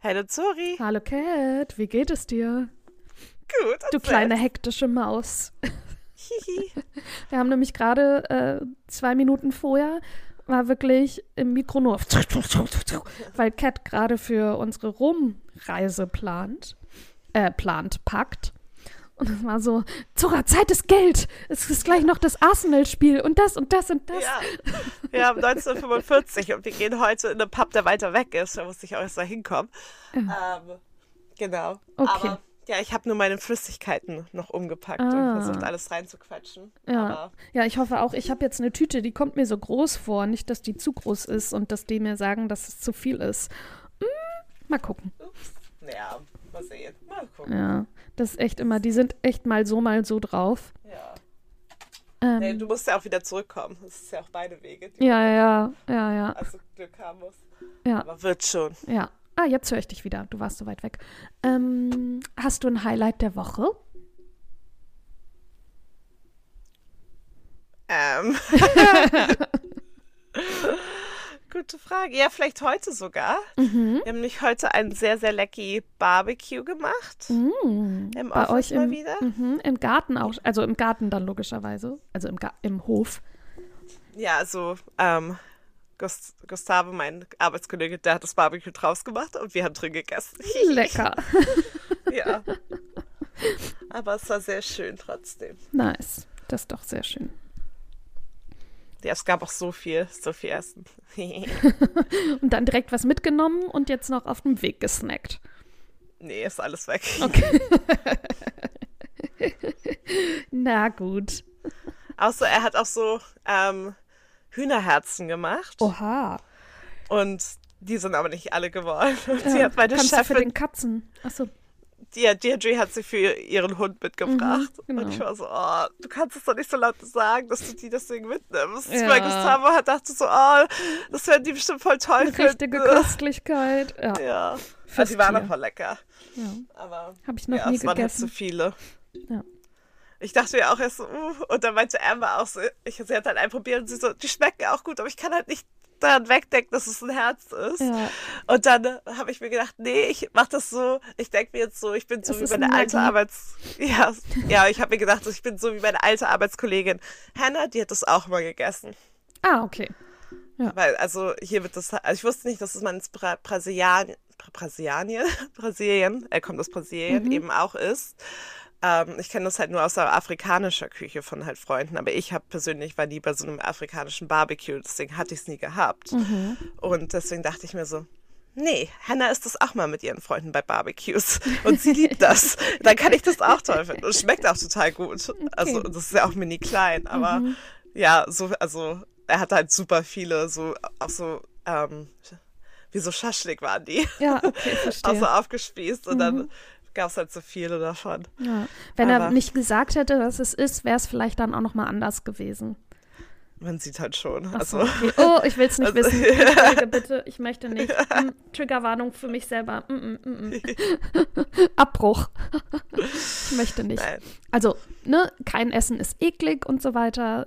Hallo Zori. Hallo Cat, wie geht es dir? Gut. Du kleine hektische Maus. Wir haben nämlich gerade äh, zwei Minuten vorher war wirklich im Mikro nur, weil Cat gerade für unsere Rom-Reise plant, äh, plant, packt. Und es war so, Zora, Zeit ist Geld. Es ist gleich noch das Arsenal-Spiel und das und das und das. Ja, wir haben 1945 und wir gehen heute in einen Pub, der weiter weg ist. Da musste ich auch erst mal hinkommen. Ja. Ähm, genau. Okay. Aber ja, ich habe nur meine Flüssigkeiten noch umgepackt ah. und versucht, alles reinzuquetschen. Ja, Aber ja ich hoffe auch. Ich habe jetzt eine Tüte, die kommt mir so groß vor. Nicht, dass die zu groß ist und dass die mir sagen, dass es zu viel ist. Hm, mal gucken. Ups. Ja, mal sehen. Mal gucken. Ja, das ist echt immer, die sind echt mal so, mal so drauf. Ja. Ähm, nee, du musst ja auch wieder zurückkommen. Das ist ja auch beide Wege. Ja, ja, ja, ja. Also Glück haben muss. Ja. Aber wird schon. Ja. Ah, jetzt höre ich dich wieder. Du warst so weit weg. Ähm, hast du ein Highlight der Woche? Ähm. Gute Frage. Ja, vielleicht heute sogar. Mhm. Wir haben nämlich heute ein sehr, sehr lecky Barbecue gemacht. Mhm. Im Bei Office euch mal im, wieder. Mhm, im Garten auch. Also im Garten dann logischerweise. Also im, Ga im Hof. Ja, also ähm, Gust Gustavo, mein Arbeitskollege, der hat das Barbecue draus gemacht und wir haben drin gegessen. Lecker. ja. Aber es war sehr schön trotzdem. Nice. Das ist doch sehr schön. Ja, es gab auch so viel, so viel Essen. und dann direkt was mitgenommen und jetzt noch auf dem Weg gesnackt. Nee, ist alles weg. Okay. Na gut. Außer er hat auch so ähm, Hühnerherzen gemacht. Oha. Und die sind aber nicht alle gewollt. Und sie hat meine kannst du für Chefin, den Katzen. Achso. Die, Deirdre hat sie für ihren Hund mitgebracht. Mhm, genau. Und ich war so, oh, du kannst es doch nicht so laut sagen, dass du die deswegen mitnimmst. Ja. Weil Gustavo hat dachte so, oh, das werden die bestimmt voll toll Eine richtige finden. Köstlichkeit. Ja. Ja. Also die waren auch voll lecker. ja. Aber Habe ich noch ja, nie es waren halt zu gegessen. viele. Ja. Ich dachte mir auch erst so, uh, und dann meinte Amber auch so, ich, sie hat halt einen probiert und sie so, die schmecken auch gut, aber ich kann halt nicht daran wegdenken, dass es ein Herz ist. Ja. Und dann äh, habe ich mir gedacht, nee, ich mach das so, ich denke mir jetzt so, ich bin so Das wie meine Magie. alte Arbeits... Ja, ja ich habe mir gedacht, ich bin so wie meine alte Arbeitskollegin Hannah, die hat das auch mal gegessen. Ah, okay. Weil, also hier wird das, also ich wusste nicht, dass es man ins Bra Brasilian, Bra Brasilianien, Brasilien, er kommt aus Brasilien, Mhm. eben auch ist. Ähm, ich kenne das halt nur aus der afrikanischer Küche von halt Freunden, aber ich habe persönlich war nie bei so einem afrikanischen Barbecue, deswegen hatte ich es nie gehabt. Mhm. Und deswegen dachte ich mir so, nee, Hannah ist das auch mal mit ihren Freunden bei Barbecues und sie liebt das. Dann kann ich das auch toll finden und schmeckt auch total gut. Also das ist ja auch mini klein, aber Mhm. ja, so, also er hatte halt super viele, so auch so, ähm, wie so Schaschlik waren die. Ja, okay, verstehe. auch so aufgespießt und Mhm. dann gab es halt so viele davon. Ja. Wenn er Aber- nicht gesagt hätte, was es ist, wäre es vielleicht dann auch noch mal anders gewesen. Man sieht halt schon. Ach so, Also, okay. Oh, ich will es nicht Also- wissen. Entschuldige bitte, ich möchte nicht. Hm, Triggerwarnung für mich selber. Mm, mm, mm, mm. Abbruch. ich möchte nicht. nein. Also, ne, kein Essen ist eklig und so weiter.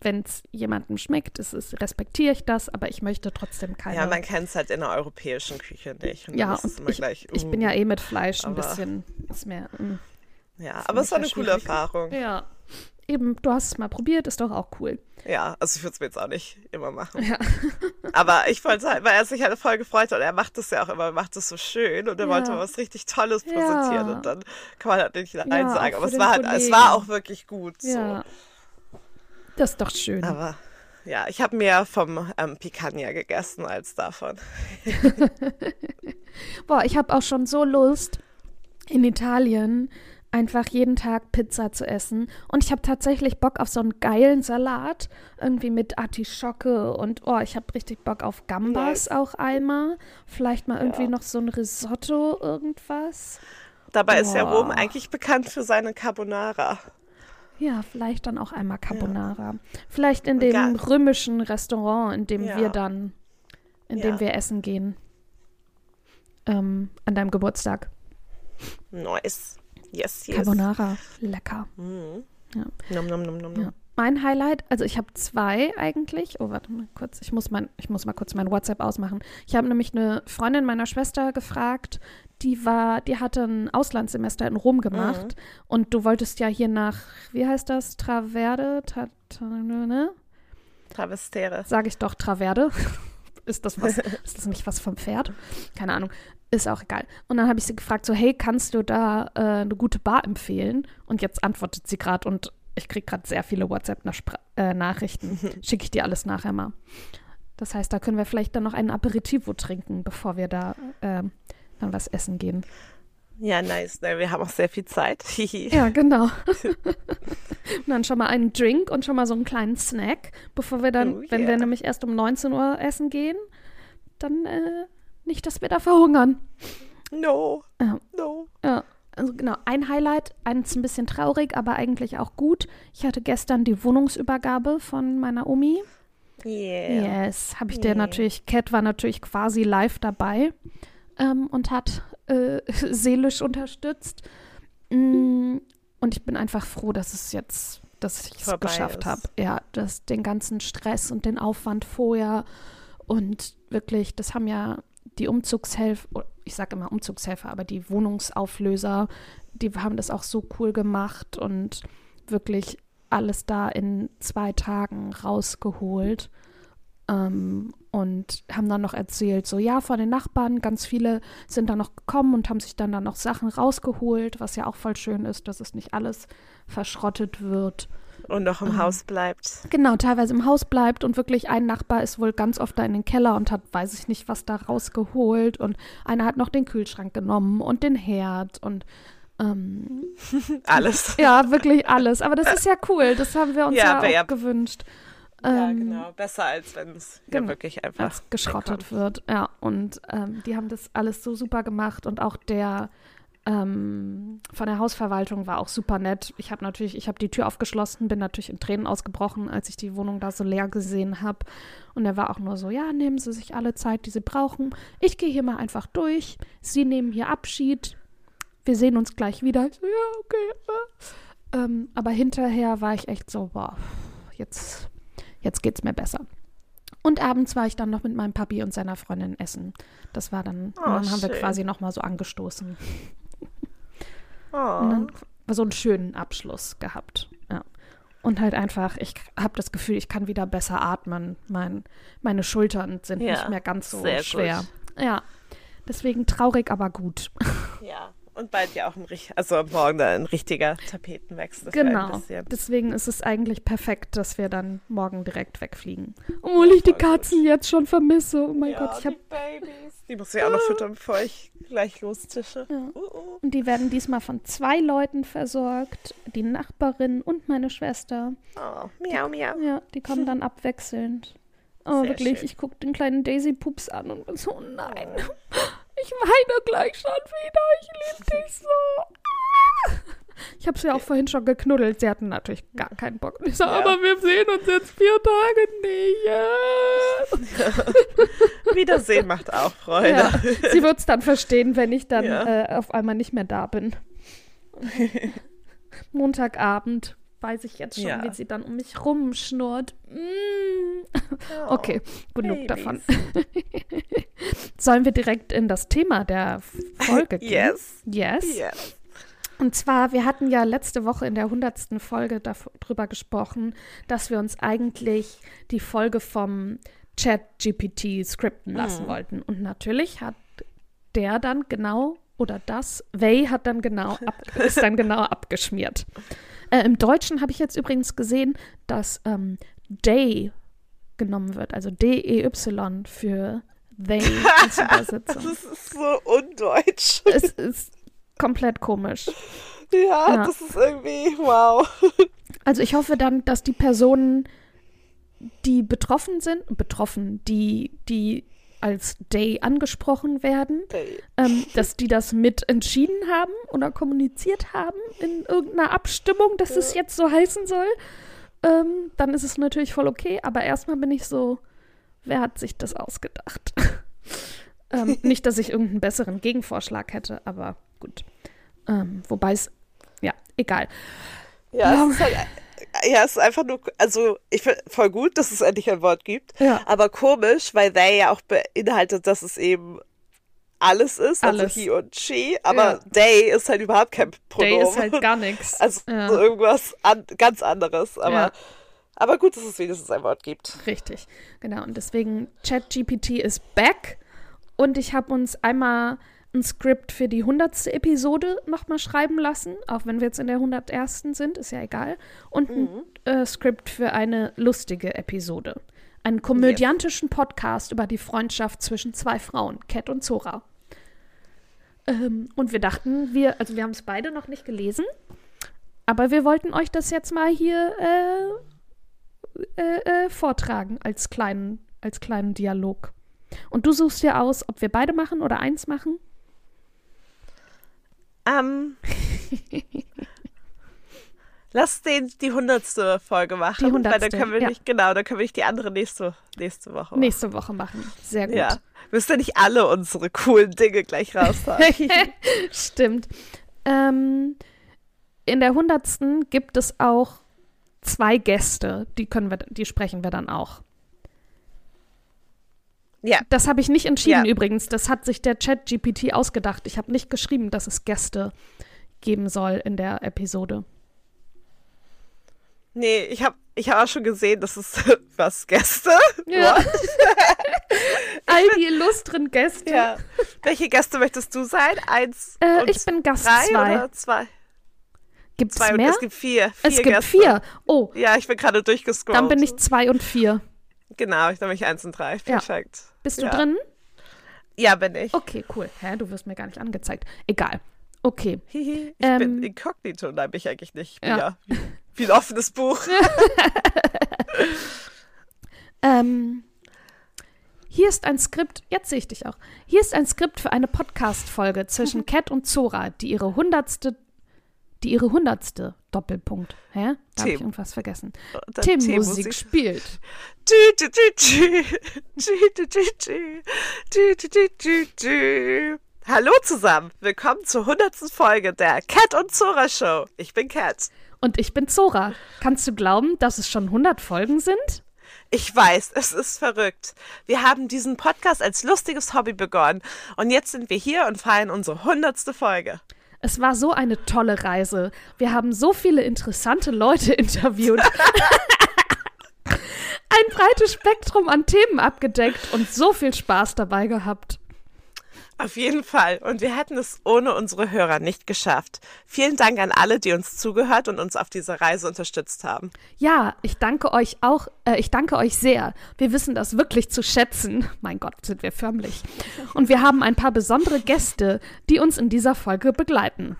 Wenn es jemandem schmeckt, ist es, respektiere ich das, aber ich möchte trotzdem keine. Ja, man kennt es halt in der europäischen Küche nicht. Und Ja, ist und ich, gleich, ich uh, bin ja eh mit Fleisch ein bisschen, ist mehr. mm. Ja, für aber es war eine coole. Erfahrung. Ja. Eben, du hast es mal probiert, ist doch auch cool. Ja, also ich würde es mir jetzt auch nicht immer machen. Ja. Aber ich wollte halt, weil er sich halt voll gefreut hat und er macht das ja auch immer, er macht das so schön und er Ja. wollte was richtig Tolles Ja. präsentieren und dann kann man halt nicht Nein Ja, sagen. Aber es war halt, es war auch wirklich gut. Ja. Das ist doch schön. So. Aber ja, ich habe mehr vom ähm, Picanha gegessen als davon. Boah, ich habe auch schon so Lust, in Italien einfach jeden Tag Pizza zu essen. Und ich habe tatsächlich Bock auf so einen geilen Salat, irgendwie mit Artischocke und oh, ich habe richtig Bock auf Gambas Nice. auch einmal. Vielleicht mal irgendwie Ja. noch so ein Risotto, irgendwas. Dabei ist ja. Rom eigentlich bekannt für seine Carbonara. Ja, vielleicht dann auch einmal Carbonara. Vielleicht in dem gar- römischen Restaurant, in dem Ja. wir dann, in dem Ja. wir essen gehen. Ähm, an deinem Geburtstag. Nice. Yes, yes. Carbonara, lecker. Mhm. Ja. Nom, nom, nom, nom, nom. Ja. mein Highlight, also ich habe zwei eigentlich. Oh, warte mal kurz. Ich muss, mein, ich muss mal kurz mein WhatsApp ausmachen. Ich habe nämlich eine Freundin meiner Schwester gefragt, die war, die hatte ein Auslandssemester in Rom gemacht. Mhm. Und du wolltest ja hier nach, wie heißt das? Traverde? Ta, ta, ne? Travestere. Sage ich doch, Traverde. ist das was? ist das nicht was vom Pferd? Keine Ahnung. Ist auch egal. Und dann habe ich sie gefragt, so, hey, kannst du da äh, eine gute Bar empfehlen? Und jetzt antwortet sie gerade und ich kriege gerade sehr viele WhatsApp-Nachrichten. Äh, Schicke ich dir alles nachher mal. Das heißt, da können wir vielleicht dann noch einen Aperitivo trinken, bevor wir da äh, dann was essen gehen. Ja, nice. Wir haben auch sehr viel Zeit. ja, genau. und dann schon mal einen Drink und schon mal so einen kleinen Snack, bevor wir dann, oh, yeah. wenn wir nämlich erst um 19 Uhr essen gehen, dann äh, nicht, dass wir da verhungern. No. Ja. No. Ja. Also genau, ein Highlight, eins ein bisschen traurig, aber eigentlich auch gut. Ich hatte gestern die Wohnungsübergabe von meiner Omi. Yeah. Yes, habe ich yeah. dir natürlich, Cat war natürlich quasi live dabei ähm, und hat äh, seelisch unterstützt. Mm, und ich bin einfach froh, dass es jetzt, dass ich es geschafft habe. Ja, dass den ganzen Stress und den Aufwand vorher und wirklich, das haben ja die Umzugshelfer, ich sage immer Umzugshelfer, aber die Wohnungsauflöser, die haben das auch so cool gemacht und wirklich alles da in zwei Tagen rausgeholt. Ähm, und haben dann noch erzählt, so ja, von den Nachbarn, ganz viele sind dann noch gekommen und haben sich dann, dann noch Sachen rausgeholt, was ja auch voll schön ist, dass es nicht alles verschrottet wird. Und noch im ähm, Haus bleibt. Genau, teilweise im Haus bleibt und wirklich ein Nachbar ist wohl ganz oft da in den Keller und hat, weiß ich nicht, was da rausgeholt und einer hat noch den Kühlschrank genommen und den Herd und ähm, alles. Ja, wirklich alles. Aber das ist ja cool. Das haben wir uns ja, ja auch gewünscht. Ja, ähm, genau. Besser als wenn es genau, ja wirklich einfach geschrottet wegkommt. wird. Ja, und ähm, die haben das alles so super gemacht und auch der ähm, von der Hausverwaltung war auch super nett. Ich habe natürlich, ich habe die Tür aufgeschlossen, bin natürlich in Tränen ausgebrochen, als ich die Wohnung da so leer gesehen habe. Und er war auch nur so, ja, nehmen Sie sich alle Zeit, die Sie brauchen. Ich gehe hier mal einfach durch. Sie nehmen hier Abschied. Wir sehen uns gleich wieder. Ich so, ja, okay. Ähm, aber hinterher war ich echt so, boah, jetzt jetzt geht es mir besser. Und abends war ich dann noch mit meinem Papi und seiner Freundin essen. Das war dann, oh, und dann haben wir quasi nochmal so angestoßen. Oh. Und dann so einen schönen Abschluss gehabt. Ja. Und halt einfach, ich habe das Gefühl, ich kann wieder besser atmen. Mein, meine Schultern sind ja, nicht mehr ganz so schwer. Gut. Ja. Deswegen traurig, aber gut. Ja. Und bald ja auch ein, also morgen ein richtiger Tapetenwechsel. Genau. Deswegen ist es eigentlich perfekt, dass wir dann morgen direkt wegfliegen. Obwohl ich die Katzen jetzt schon vermisse. Oh mein ja, Gott, ich habe Babys. Die muss ich auch noch füttern, bevor ich gleich lostische. Ja. Uh, uh. Und die werden diesmal von zwei Leuten versorgt. Die Nachbarin und meine Schwester. Oh, miau, miau. Ja, die kommen dann abwechselnd. Oh, Sehr wirklich, schön. ich gucke den kleinen Daisy-Pups an und bin so, oh nein. Oh. Ich weine gleich schon wieder. Ich liebe dich so. Ich habe sie auch vorhin schon geknuddelt. Sie hatten natürlich gar keinen Bock. Ich sage, ja. aber wir sehen uns jetzt vier Tage nicht. Wiedersehen macht auch Freude. Ja. Sie wird es dann verstehen, wenn ich dann ja. äh, auf einmal nicht mehr da bin. Montagabend weiß ich jetzt schon, ja. wie sie dann um mich rumschnurrt. Mm. Oh, okay, genug Babys. davon. Sollen wir direkt in das Thema der Folge gehen? Yes. Yes. yes. Und zwar, wir hatten ja letzte Woche in der hundertsten Folge darüber gesprochen, dass wir uns eigentlich die Folge vom Chat GPT skripten lassen mhm. wollten. Und natürlich hat der dann genau oder das, Way hat dann genau ab, ist dann genau abgeschmiert. Äh, Im Deutschen habe ich jetzt übrigens gesehen, dass ähm, Day genommen wird, also D-E-Y für they als Übersetzung. das ist so undeutsch. Es ist komplett komisch. Ja, ja, das ist irgendwie wow. Also ich hoffe dann, dass die Personen, die betroffen sind, betroffen, die, die als Day angesprochen werden, Day. Ähm, dass die das mit entschieden haben oder kommuniziert haben in irgendeiner Abstimmung, dass ja. es jetzt so heißen soll. Ähm, dann ist es natürlich voll okay, aber erstmal bin ich so, wer hat sich das ausgedacht? ähm, nicht, dass ich irgendeinen besseren Gegenvorschlag hätte, aber gut. Ähm, wobei es, ja, egal. Ja, es ist halt ja, es ist einfach nur, also ich finde voll gut, dass es endlich ein Wort gibt, Ja. aber komisch, weil they ja auch beinhaltet, dass es eben alles ist, Alles. also he und she, aber Ja. they ist halt überhaupt kein Pronomen. Day ist halt gar nichts. Also ja. so irgendwas an, ganz anderes, aber, Ja. aber gut, dass es wenigstens ein Wort gibt. Richtig, genau. Und deswegen ChatGPT ist back. Und ich habe uns einmal ein Skript für die 100. Episode nochmal schreiben lassen, auch wenn wir jetzt in der 101. sind, ist ja egal. Und ein äh, Skript für eine lustige Episode. Einen komödiantischen Podcast über die Freundschaft zwischen zwei Frauen, Cat und Zora. Ähm, und wir dachten, wir, also wir haben es beide noch nicht gelesen, aber wir wollten euch das jetzt mal hier äh, äh, äh, vortragen als kleinen, als kleinen Dialog. Und du suchst dir aus, ob wir beide machen oder eins machen. Ähm, lass den die hundertste Folge machen, Die weil dann hundertste, können wir ja. nicht, genau, dann können wir nicht die andere nächste, nächste Woche machen. Nächste Woche machen. Sehr gut. Ja, müsst ihr nicht alle unsere coolen Dinge gleich raushauen. Stimmt. Ähm, in der hundertsten gibt es auch zwei Gäste, die können wir, die sprechen wir dann auch. Ja, Das habe ich nicht entschieden Ja. übrigens. Das hat sich der Chat GPT ausgedacht. Ich habe nicht geschrieben, dass es Gäste geben soll in der Episode. nee, ich habe ich hab auch schon gesehen, das ist was Gäste. Ja. All die illustren Gäste. ja. Welche Gäste möchtest du sein? Eins Äh, und ich bin Gast drei zwei. oder zwei? Gibt es Zwei mehr? es gibt vier. vier Es gibt Gäste. vier. Oh, Ja, ich bin gerade durchgescrollt. dann bin ich zwei und vier. Genau, ich nämlich eins und drei. Ja. Perfekt. Bist du Ja. drin? Ja, bin ich. Okay, cool. Hä, du wirst mir gar nicht angezeigt. Egal. Okay. Ich Ähm, bin inkognito, nein, bin ich eigentlich nicht. Ja. ja, wie, wie ein offenes Buch. Ähm, hier ist ein Skript, jetzt sehe ich dich auch. Hier ist ein Skript für eine Podcast-Folge zwischen Cat und Zora, die ihre hundertste, die ihre hundertste Doppelpunkt. Hä? Da habe ich irgendwas vergessen. Und dann Tim T-Musik. Musik spielt. Hallo zusammen, willkommen zur 100. Folge der Cat und Zora Show. Ich bin Cat. Und ich bin Zora. Kannst du glauben, dass es schon 100 Folgen sind? Ich weiß, es ist verrückt. Wir haben diesen Podcast als lustiges Hobby begonnen und jetzt sind wir hier und feiern unsere 100. Folge. Es war so eine tolle Reise. Wir haben so viele interessante Leute interviewt. Ein breites Spektrum an Themen abgedeckt und so viel Spaß dabei gehabt. Auf jeden Fall. Und wir hätten es ohne unsere Hörer nicht geschafft. Vielen Dank an alle, die uns zugehört und uns auf dieser Reise unterstützt haben. Ja, ich danke euch auch, äh, ich danke euch sehr. Wir wissen das wirklich zu schätzen. Mein Gott, sind wir förmlich. Und wir haben ein paar besondere Gäste, die uns in dieser Folge begleiten.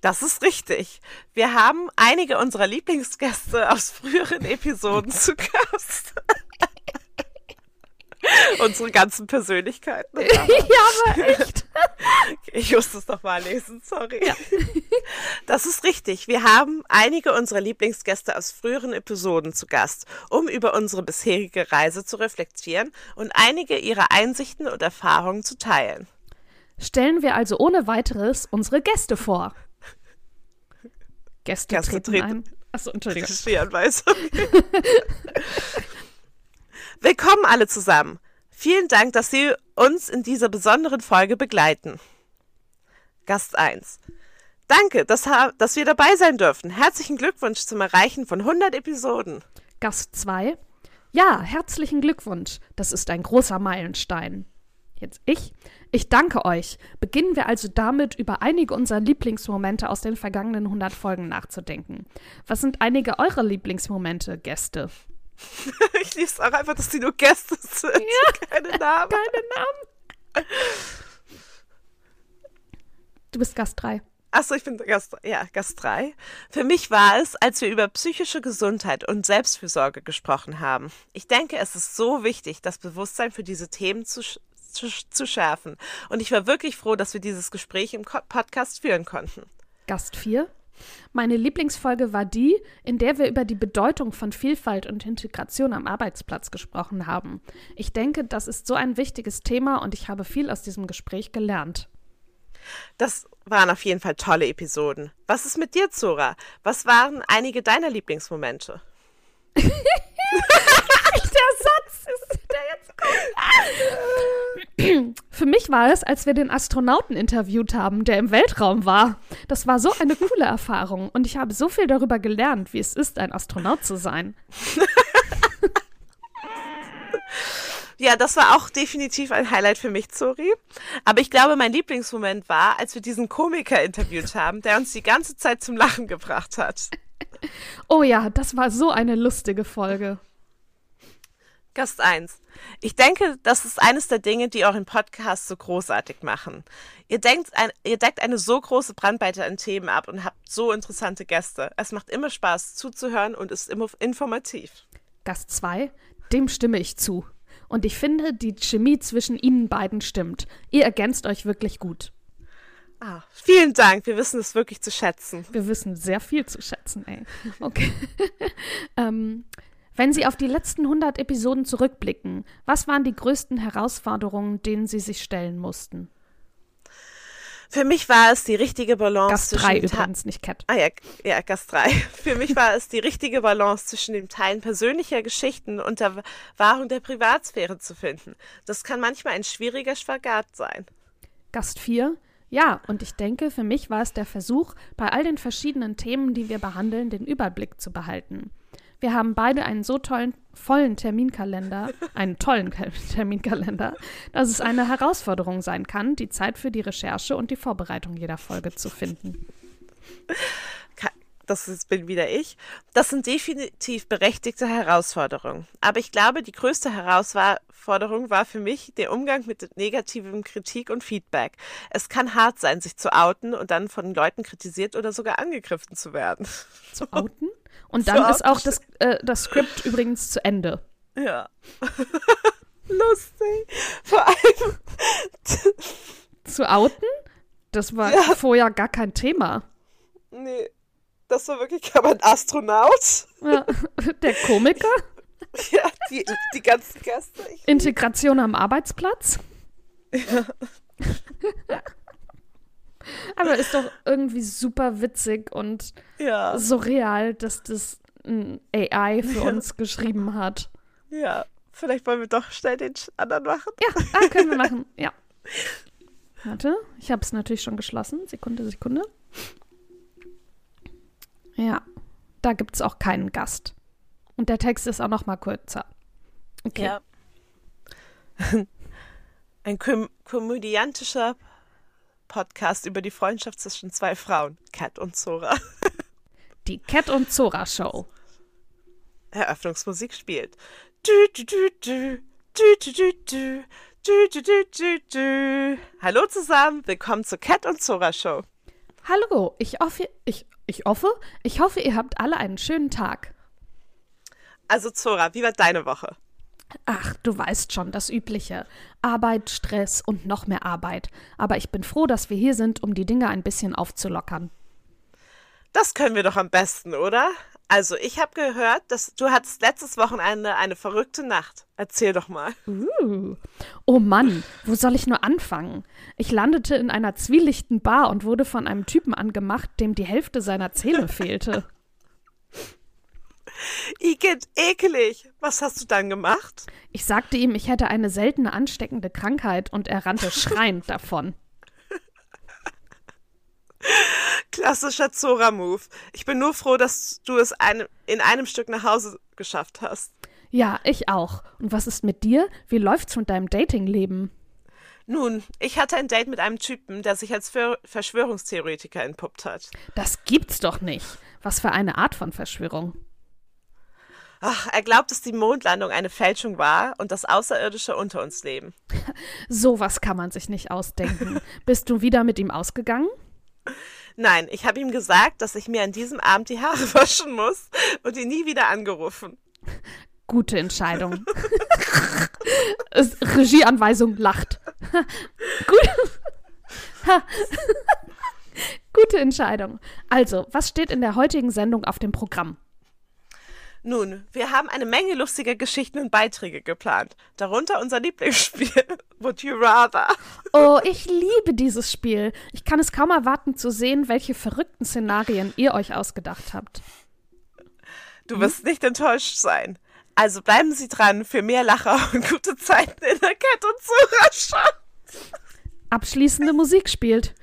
Das ist richtig. Wir haben einige unserer Lieblingsgäste aus früheren Episoden zu Gast. Unsere ganzen Persönlichkeiten. ja, aber echt. Ich musste es noch mal lesen, sorry. Das ist richtig. Wir haben einige unserer Lieblingsgäste aus früheren Episoden zu Gast, um über unsere bisherige Reise zu reflektieren und einige ihrer Einsichten und Erfahrungen zu teilen. Stellen wir also ohne weiteres unsere Gäste vor. Gäste, Gäste treten, treten- ein. Achso, Entschuldigung. Regieanweisung. Willkommen alle zusammen. Vielen Dank, dass Sie uns in dieser besonderen Folge begleiten. Gast 1. Danke, dass, dass wir dabei sein dürfen. Herzlichen Glückwunsch zum Erreichen von 100 Episoden. Gast 2. Ja, herzlichen Glückwunsch. Das ist ein großer Meilenstein. Jetzt ich. Ich danke euch. Beginnen wir also damit, über einige unserer Lieblingsmomente aus den vergangenen 100 Folgen nachzudenken. Was sind einige eurer Lieblingsmomente, Gäste? Ich liebe es auch einfach, dass die nur Gäste sind. Keine Namen. Keine Namen. Du bist Gast 3. Achso, ich bin Gast, ja, Gast 3. Für mich war es, als wir über psychische Gesundheit und Selbstfürsorge gesprochen haben. Ich denke, es ist so wichtig, das Bewusstsein für diese Themen zu, zu, zu schärfen. Und ich war wirklich froh, dass wir dieses Gespräch im Podcast führen konnten. Gast 4. Meine Lieblingsfolge war die, in der wir über die Bedeutung von Vielfalt und Integration am Arbeitsplatz gesprochen haben. Ich denke, das ist so ein wichtiges Thema und ich habe viel aus diesem Gespräch gelernt. Das waren auf jeden Fall tolle Episoden. Was ist mit dir, Zora? Was waren einige deiner Lieblingsmomente? ist der jetzt kommt. Für mich war es, als wir den Astronauten interviewt haben, der im Weltraum war. Das war so eine coole Erfahrung und ich habe so viel darüber gelernt, wie es ist, ein Astronaut zu sein. Ja, das war auch definitiv ein Highlight für mich, Zori. Aber ich glaube, mein Lieblingsmoment war, als wir diesen Komiker interviewt haben, der uns die ganze Zeit zum Lachen gebracht hat. Oh ja, das war so eine lustige Folge. Gast 1. Ich denke, das ist eines der Dinge, die euren Podcast so großartig machen. Ihr, denkt ein, ihr deckt eine so große Brandweite an Themen ab und habt so interessante Gäste. Es macht immer Spaß zuzuhören und ist immer informativ. Gast 2. Dem stimme ich zu. Und ich finde, die Chemie zwischen ihnen beiden stimmt. Ihr ergänzt euch wirklich gut. Ah, vielen Dank. Wir wissen es wirklich zu schätzen. Wir wissen sehr viel zu schätzen, ey. Okay. ähm, wenn Sie auf die letzten 100 Episoden zurückblicken, was waren die größten Herausforderungen, denen Sie sich stellen mussten? Für mich war es die richtige Balance Gast zwischen 3 dem Ta- übrigens, nicht Cat. Ah ja, ja, Gast 3. Für mich war es die richtige Balance zwischen dem Teilen persönlicher Geschichten und der Wahrung der Privatsphäre zu finden. Das kann manchmal ein schwieriger Spagat sein. Gast 4. Ja, und ich denke, für mich war es der Versuch, bei all den verschiedenen Themen, die wir behandeln, den Überblick zu behalten. Wir haben beide einen so tollen, vollen Terminkalender, einen tollen Ka- Terminkalender, dass es eine Herausforderung sein kann, die Zeit für die Recherche und die Vorbereitung jeder Folge zu finden. Das ist, bin wieder ich. Das sind definitiv berechtigte Herausforderungen. Aber ich glaube, die größte Herausforderung war für mich der Umgang mit negativem Kritik und Feedback. Es kann hart sein, sich zu outen und dann von Leuten kritisiert oder sogar angegriffen zu werden. Zu outen? Und Zu dann ist outen. auch das, äh, das Skript übrigens zu Ende. Ja. Lustig. Vor allem. Zu outen? Das war Ja. vorher gar kein Thema. Nee. Das war wirklich aber ein Astronaut. Ja. Der Komiker? Ja, die, die ganzen Gäste. Integration am Arbeitsplatz? Aber ist doch irgendwie super witzig und ja, surreal, dass das ein AI für uns geschrieben hat. ja. Vielleicht wollen wir doch schnell den anderen machen. Ja, ah, können wir machen. Ja. Warte, ich habe es natürlich schon geschlossen. Sekunde, Sekunde. Ja, da gibt es auch keinen Gast. Und der Text ist auch noch mal kürzer. Okay. Ja. Ein kom komödiantischer Podcast über die Freundschaft zwischen zwei Frauen, Kat und Zora. Die Cat und Zora Show. Eröffnungsmusik spielt. Hallo zusammen, willkommen zur Cat und Zora Show. Hallo, ich hoffe, ich, ich hoffe, ich hoffe, ihr habt alle einen schönen Tag. Also Zora, wie war deine Woche? Ach, du weißt schon, das Übliche. Arbeit, Stress und noch mehr Arbeit. Aber ich bin froh, dass wir hier sind, um die Dinge ein bisschen aufzulockern. Das können wir doch am besten, oder? Also, ich habe gehört, dass du hattest letztes Wochenende eine verrückte Nacht. Erzähl doch mal. Uh. Oh Mann, wo soll ich nur anfangen? Ich landete in einer zwielichten Bar und wurde von einem Typen angemacht, dem die Hälfte seiner Zähne fehlte. Igitt, ekelig. Was hast du dann gemacht? Ich sagte ihm, ich hätte eine seltene ansteckende Krankheit und er rannte schreiend davon. Klassischer Zora-Move. Ich bin nur froh, dass du es einem, in einem Stück nach Hause geschafft hast. Ja, ich auch. Und was ist mit dir? Wie läuft's mit deinem Datingleben? Nun, ich hatte ein Date mit einem Typen, der sich als Ver Verschwörungstheoretiker entpuppt hat. Das gibt's doch nicht. Was für eine Art von Verschwörung. Ach, er glaubt, dass die Mondlandung eine Fälschung war und dass Außerirdische unter uns leben. Sowas kann man sich nicht ausdenken. Bist du wieder mit ihm ausgegangen? Nein, ich habe ihm gesagt, dass ich mir an diesem Abend die Haare waschen muss und ihn nie wieder angerufen. Gute Entscheidung. Regieanweisung lacht. Gut. Gute Entscheidung. Also, was steht in der heutigen Sendung auf dem Programm? Nun, wir haben eine Menge lustiger Geschichten und Beiträge geplant. Darunter unser Lieblingsspiel, Would You Rather. Oh, ich liebe dieses Spiel. Ich kann es kaum erwarten zu sehen, welche verrückten Szenarien ihr euch ausgedacht habt. Du wirst nicht enttäuscht sein. Also bleiben Sie dran für mehr Lacher und gute Zeiten in der Cat und Show. Abschließende Musik spielt.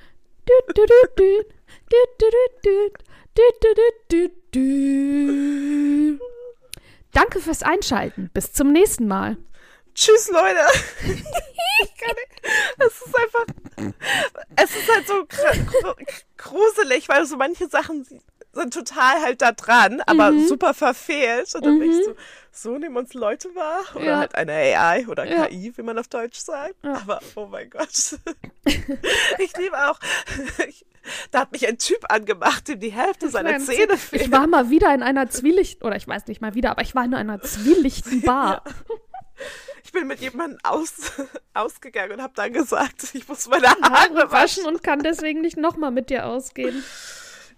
Danke fürs Einschalten. Bis zum nächsten Mal. Tschüss, Leute. Es ist einfach. Es ist halt so gruselig, weil so manche Sachen sind total halt da dran, aber mhm. super verfehlt. Und dann mhm. bin ich so, so nehmen uns Leute wahr. Oder ja. halt eine AI oder ja. KI, wie man auf Deutsch sagt. Ja. Aber oh mein Gott. ich liebe auch. Ich, da hat mich ein Typ angemacht, dem die Hälfte seiner Zähne fehlt. Ich war mal wieder in einer Zwielicht, oder ich weiß nicht mal wieder, aber ich war in einer zwielichten Bar. Ich bin mit jemandem aus, ausgegangen und habe dann gesagt, ich muss meine Haare, Haare waschen und kann deswegen nicht nochmal mit dir ausgehen.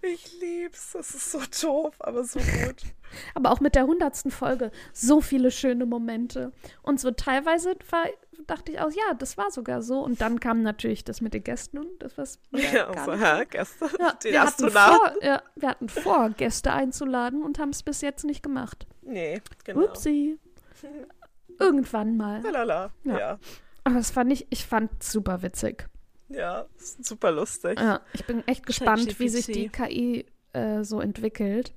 Ich lieb's. Das ist so doof, aber so gut. aber auch mit der hundertsten Folge so viele schöne Momente. Und so teilweise war, dachte ich auch, ja, das war sogar so. Und dann kam natürlich das mit den Gästen und das was. Ja, also, ja, Gäste. Ja, die wir, hatten vor, ja, wir hatten vor, Gäste einzuladen und haben es bis jetzt nicht gemacht. Nee, genau. Upsi. Irgendwann mal. Lalala. Ja. ja. Aber das fand ich, ich fand super witzig. Ja, super lustig. Ja, ich bin echt gespannt, wie sich die KI äh, so entwickelt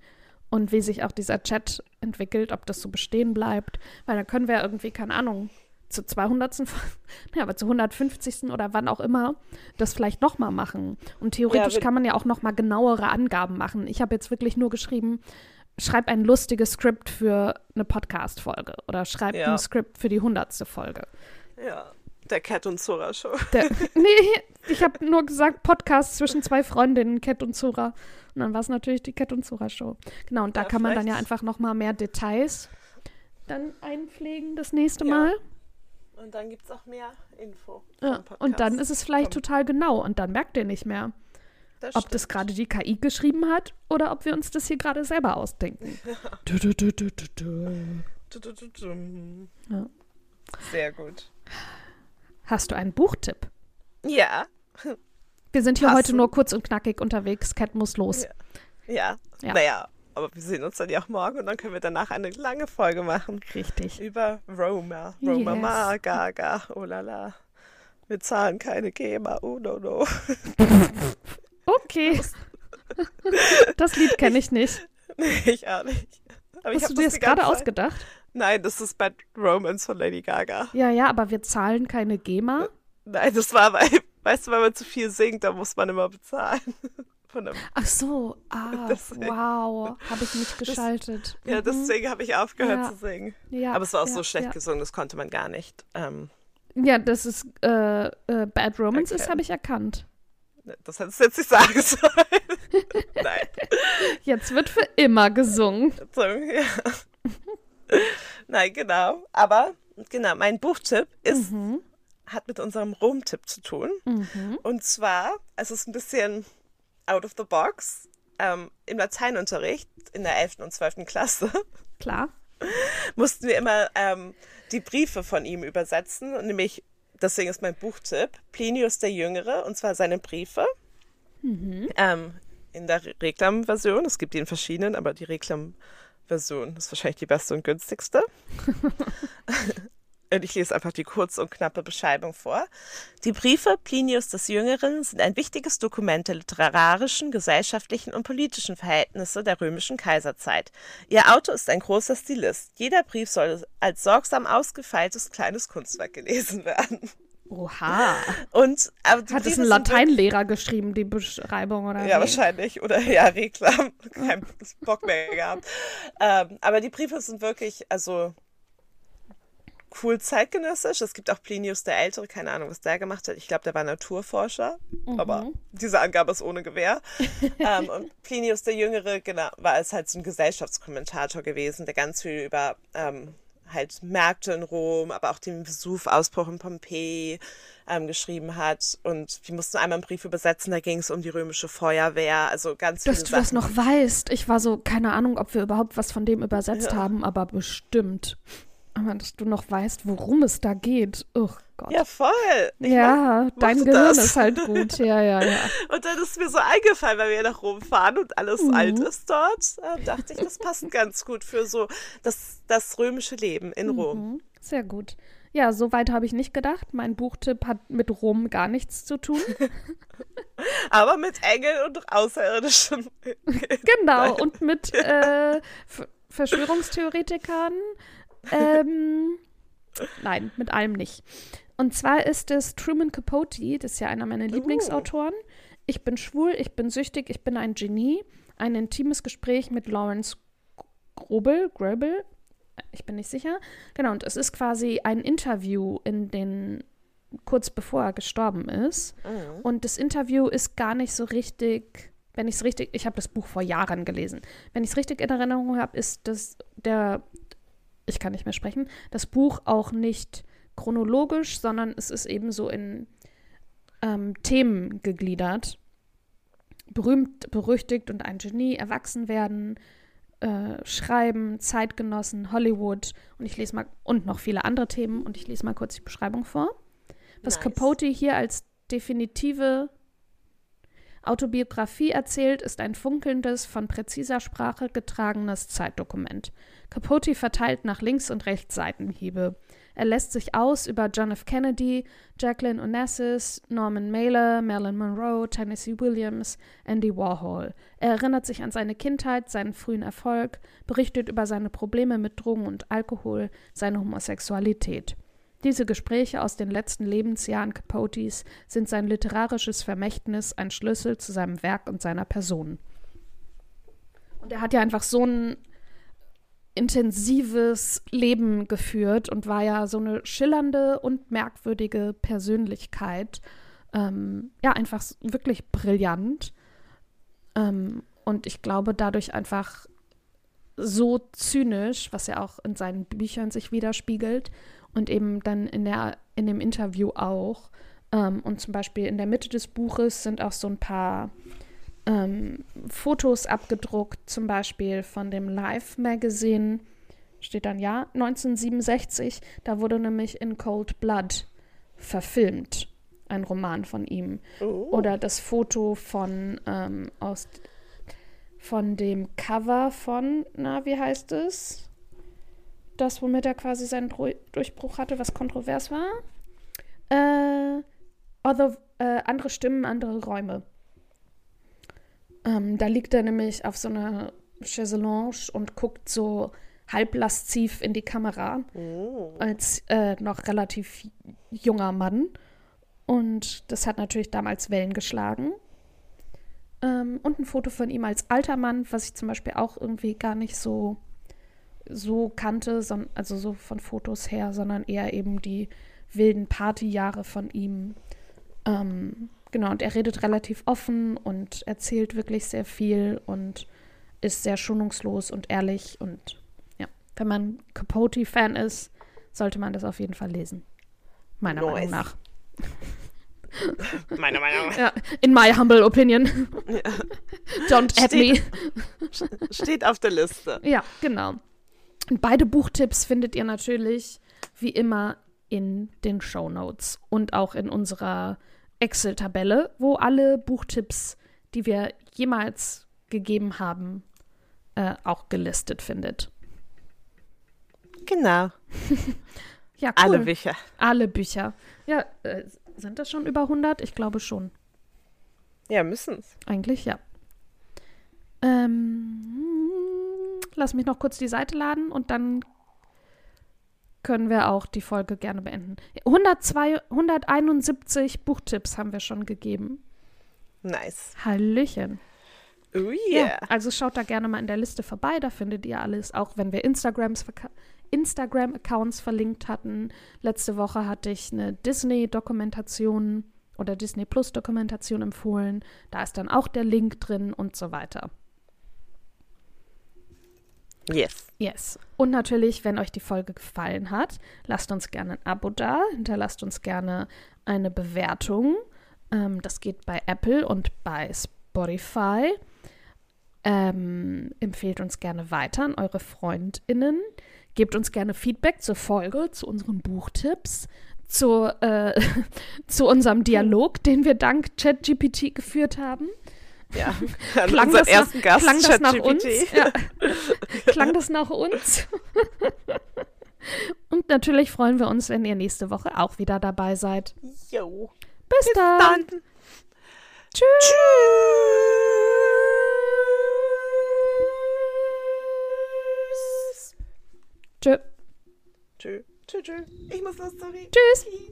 und wie sich auch dieser Chat entwickelt, ob das so bestehen bleibt. Weil da können wir ja irgendwie, keine Ahnung, zu 200. ja, aber zu 150. oder wann auch immer das vielleicht nochmal machen. Und theoretisch ja, kann man ja auch nochmal genauere Angaben machen. Ich habe jetzt wirklich nur geschrieben, schreib ein lustiges Skript für eine Podcast-Folge oder schreib ja. ein Skript für die 100. Folge. Ja. Der Cat und Zora Show. Der, nee, ich habe nur gesagt Podcast zwischen zwei Freundinnen, Cat und Zora. Und dann war es natürlich die Cat und Zora Show. Genau, und da ja, kann man dann ja einfach noch mal mehr Details dann einpflegen das nächste ja. Mal. Und dann gibt es auch mehr Info. Ja, und dann ist es vielleicht Komm. total genau und dann merkt ihr nicht mehr, das ob das gerade die KI geschrieben hat oder ob wir uns das hier gerade selber ausdenken. Du, du, du, du, du, du. Ja. Sehr gut. Hast du einen Buchtipp? Ja. Wir sind hier Passend. heute nur kurz und knackig unterwegs. Cat muss los. Ja. ja. ja. Naja, aber wir sehen uns dann ja auch morgen und dann können wir danach eine lange Folge machen. Richtig. Über Roma. Roma yes. Ma, Gaga, oh la la. Wir zahlen keine GEMA, oh no no. okay. Das Lied kenne ich nicht. Nee, ich auch nicht. Aber Hast du dir das gerade ausgedacht? Nein, das ist Bad Romance von Lady Gaga. Ja, ja, aber wir zahlen keine GEMA. Nein, das war, weil, weißt du, wenn man zu viel singt, dann muss man immer bezahlen. Ach so, ah, deswegen. wow, habe ich nicht geschaltet. Das, ja, deswegen habe ich aufgehört ja. zu singen. Ja, aber es war auch ja, so schlecht gesungen, das konnte man gar nicht. Ähm, ja, das ist äh, äh, Bad Romance okay. ist, habe ich erkannt. Das hättest du jetzt nicht sagen sollen. Nein. Jetzt wird für immer gesungen. Ja. Nein, genau. Aber genau, mein Buchtipp ist, mhm. hat mit unserem Rom-Tipp zu tun. Mhm. Und zwar, es ist ein bisschen out of the box. Ähm, Im Lateinunterricht in der 11. und 12. Klasse. Klar. mussten wir immer ähm, die Briefe von ihm übersetzen. nämlich, deswegen ist mein Buchtipp, Plinius der Jüngere, und zwar seine Briefe. Mhm. Ähm, in der Reklam-Version. Es gibt die in verschiedenen, aber die Reklam- Version ist wahrscheinlich die beste und günstigste. und ich lese einfach die kurze und knappe Beschreibung vor. Die Briefe Plinius des Jüngeren sind ein wichtiges Dokument der literarischen, gesellschaftlichen und politischen Verhältnisse der römischen Kaiserzeit. Ihr Autor ist ein großer Stilist. Jeder Brief soll als sorgsam ausgefeiltes kleines Kunstwerk gelesen werden. Oha. Und, Hat es ein Lateinlehrer geschrieben, die Beschreibung, oder? Ja, wie? wahrscheinlich. Oder ja, Reklam. Kein Bock mehr gehabt. Ähm, aber die Briefe sind wirklich, also cool zeitgenössisch. Es gibt auch Plinius der Ältere, keine Ahnung, was der gemacht hat. Ich glaube, der war Naturforscher, mhm. aber diese Angabe ist ohne Gewehr. ähm, und Plinius der Jüngere, genau, war es halt so ein Gesellschaftskommentator gewesen, der ganz viel über ähm, halt Märkte in Rom, aber auch den Vesuv-Ausbruch in Pompeji ähm, geschrieben hat. Und wir mussten einmal einen Brief übersetzen, da ging es um die römische Feuerwehr, also ganz Dass du Sachen. das noch weißt. Ich war so, keine Ahnung, ob wir überhaupt was von dem übersetzt Ja. haben, aber bestimmt. Aber dass du noch weißt, worum es da geht. Oh Gott. Ja, voll. Ich ja, dein mochte Gehirn das. ist halt gut. Ja, ja, ja. Und dann ist mir so eingefallen, weil wir nach Rom fahren und alles Mhm. alt ist dort, äh, dachte ich, das passt ganz gut für so das, das römische Leben in Rom. Mhm. Sehr gut. Ja, so weit habe ich nicht gedacht. Mein Buchtipp hat mit Rom gar nichts zu tun. Aber mit Engeln und Außerirdischen. Genau, und mit äh, Verschwörungstheoretikern. Ähm, nein, mit allem nicht. Und zwar ist es Truman Capote, das ist ja einer meiner Lieblingsautoren. Ich bin schwul, ich bin süchtig, ich bin ein Genie. Ein intimes Gespräch mit Lawrence Grobel, Gröbel, ich bin nicht sicher. Genau, und es ist quasi ein Interview in den, kurz bevor er gestorben ist. Mhm. Und das Interview ist gar nicht so richtig, wenn ich es richtig, ich habe das Buch vor Jahren gelesen. Wenn ich es richtig in Erinnerung habe, ist das der, ich kann nicht mehr sprechen, das Buch auch nicht chronologisch, sondern es ist eben so in ähm, Themen gegliedert. Berühmt, berüchtigt und ein Genie, erwachsen werden, äh, Schreiben, Zeitgenossen, Hollywood und ich lese mal und noch viele andere Themen und ich lese mal kurz die Beschreibung vor. Was Nice. Capote hier als definitive Autobiografie erzählt, ist ein funkelndes, von präziser Sprache getragenes Zeitdokument. Capote verteilt nach links und rechts Seitenhiebe. Er lässt sich aus über John F. Kennedy, Jacqueline Onassis, Norman Mailer, Marilyn Monroe, Tennessee Williams, Andy Warhol. Er erinnert sich an seine Kindheit, seinen frühen Erfolg, berichtet über seine Probleme mit Drogen und Alkohol, seine Homosexualität. Diese Gespräche aus den letzten Lebensjahren Capotes sind sein literarisches Vermächtnis, ein Schlüssel zu seinem Werk und seiner Person. Und er hat ja einfach so ein intensives Leben geführt und war ja so eine schillernde und merkwürdige Persönlichkeit. Ähm, ja, einfach wirklich brillant. Ähm, und ich glaube, dadurch einfach so zynisch, was ja auch in seinen Büchern sich widerspiegelt und eben dann in, der, in dem Interview auch. Ähm, und zum Beispiel in der Mitte des Buches sind auch so ein paar ähm, Fotos abgedruckt, zum Beispiel von dem Life Magazine, steht dann ja, 1967. Da wurde nämlich in Cold Blood verfilmt, ein Roman von ihm. Oh. Oder das Foto von ähm, aus von dem Cover von, na, wie heißt es? Das, womit er quasi seinen Durchbruch hatte, was kontrovers war. Äh, other, äh, andere Stimmen, andere Räume. Ähm, da liegt er nämlich auf so einer Chaiselange und guckt so halb lasziv in die Kamera Oh. als äh, noch relativ junger Mann. Und das hat natürlich damals Wellen geschlagen. Ähm, und ein Foto von ihm als alter Mann, was ich zum Beispiel auch irgendwie gar nicht so, so kannte, also so von Fotos her, sondern eher eben die wilden Partyjahre von ihm. Ähm, genau, und er redet relativ offen und erzählt wirklich sehr viel und ist sehr schonungslos und ehrlich. Und ja, wenn man Capote-Fan ist, sollte man das auf jeden Fall lesen. Meiner Nice. Meinung nach. Meiner Meinung nach. Ja, in my humble opinion. Don't at me. Steht- Steht auf der Liste. Ja, genau. Und beide Buchtipps findet ihr natürlich wie immer in den Show Notes und auch in unserer Excel-Tabelle, wo alle Buchtipps, die wir jemals gegeben haben, äh, auch gelistet findet. Genau. Ja, cool. Alle Bücher. Alle Bücher. Ja, äh, sind das schon über 100? Ich glaube schon. Ja, müssen's. Eigentlich ja. Ähm, lass mich noch kurz die Seite laden und dann können wir auch die Folge gerne beenden. 102, 171 Buchtipps haben wir schon gegeben. Nice. Hallöchen. Oh Ja, yeah. also schaut da gerne mal in der Liste vorbei, da findet ihr alles, auch wenn wir Instagrams Instagram-Accounts verlinkt hatten. Letzte Woche hatte ich eine Disney-Dokumentation oder Disney Plus-Dokumentation empfohlen. Da ist dann auch der Link drin und so weiter. Yes. Yes. Und natürlich, wenn euch die Folge gefallen hat, lasst uns gerne ein Abo da, hinterlasst uns gerne eine Bewertung. Ähm, das geht bei Apple und bei Spotify. Ähm, empfehlt uns gerne weiter an eure FreundInnen. Gebt uns gerne Feedback zur Folge, zu unseren Buchtipps, zu, äh, zu unserem Dialog, den wir dank ChatGPT geführt haben. Ja, an klang das ersten nach, Gast, klang das nach uns? Ja. klang das nach uns? Und natürlich freuen wir uns, wenn ihr nächste Woche auch wieder dabei seid. Jo. Bis, Bis dann. dann. Tschüss. Tschüss. Tschö. Tschö, tschö. Ich muss los, sorry. Tschüss.